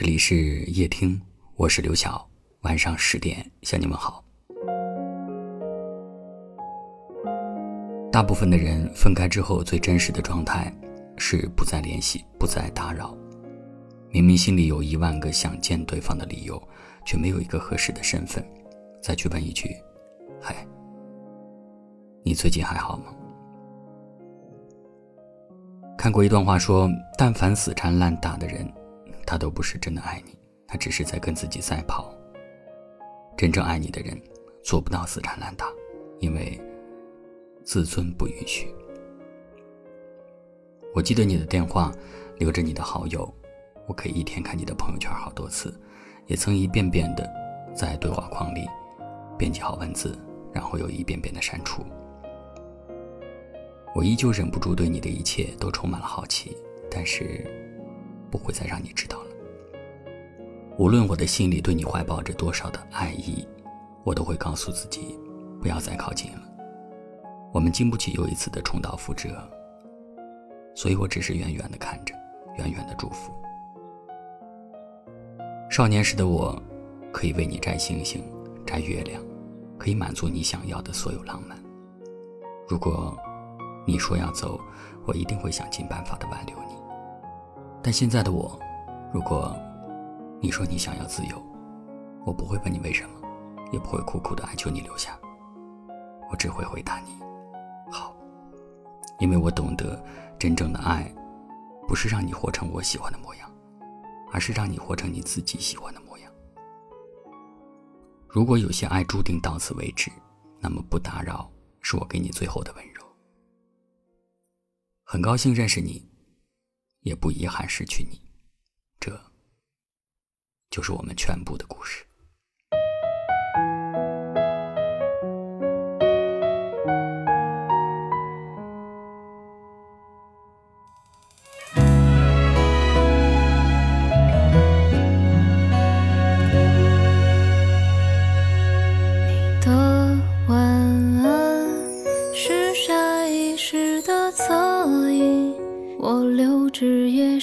这里是夜听，我是刘晓。晚上十点向你们好。大部分的人分开之后，最真实的状态是不再联系，不再打扰。明明心里有一万个想见对方的理由，却没有一个合适的身份，再去问一句：“嗨，你最近还好吗？”看过一段话说：“但凡死缠烂打的人，他都不是真的爱你，他只是在跟自己赛跑。真正爱你的人，做不到死缠烂打，因为自尊不允许。”我记得你的电话，留着你的好友。我可以一天看你的朋友圈好多次，也曾一遍遍的在对话框里编辑好文字，然后又一遍遍的删除。我依旧忍不住对你的一切都充满了好奇，但是不会再让你知道了。无论我的心里对你怀抱着多少的爱意，我都会告诉自己不要再靠近了。我们经不起又一次的重蹈覆辙，所以我只是远远的看着，远远的祝福。少年时的我，可以为你摘星星、摘月亮，可以满足你想要的所有浪漫。如果你说要走，我一定会想尽办法的挽留你。但现在的我，如果你说你想要自由，我不会问你为什么，也不会苦苦的哀求你留下。我只会回答你：好，因为我懂得，真正的爱，不是让你活成我喜欢的模样。而是让你活成你自己喜欢的模样。如果有些爱注定到此为止，那么不打扰是我给你最后的温柔。很高兴认识你，也不遗憾失去你，这就是我们全部的故事。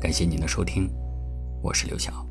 感谢您的收听，我是刘晓。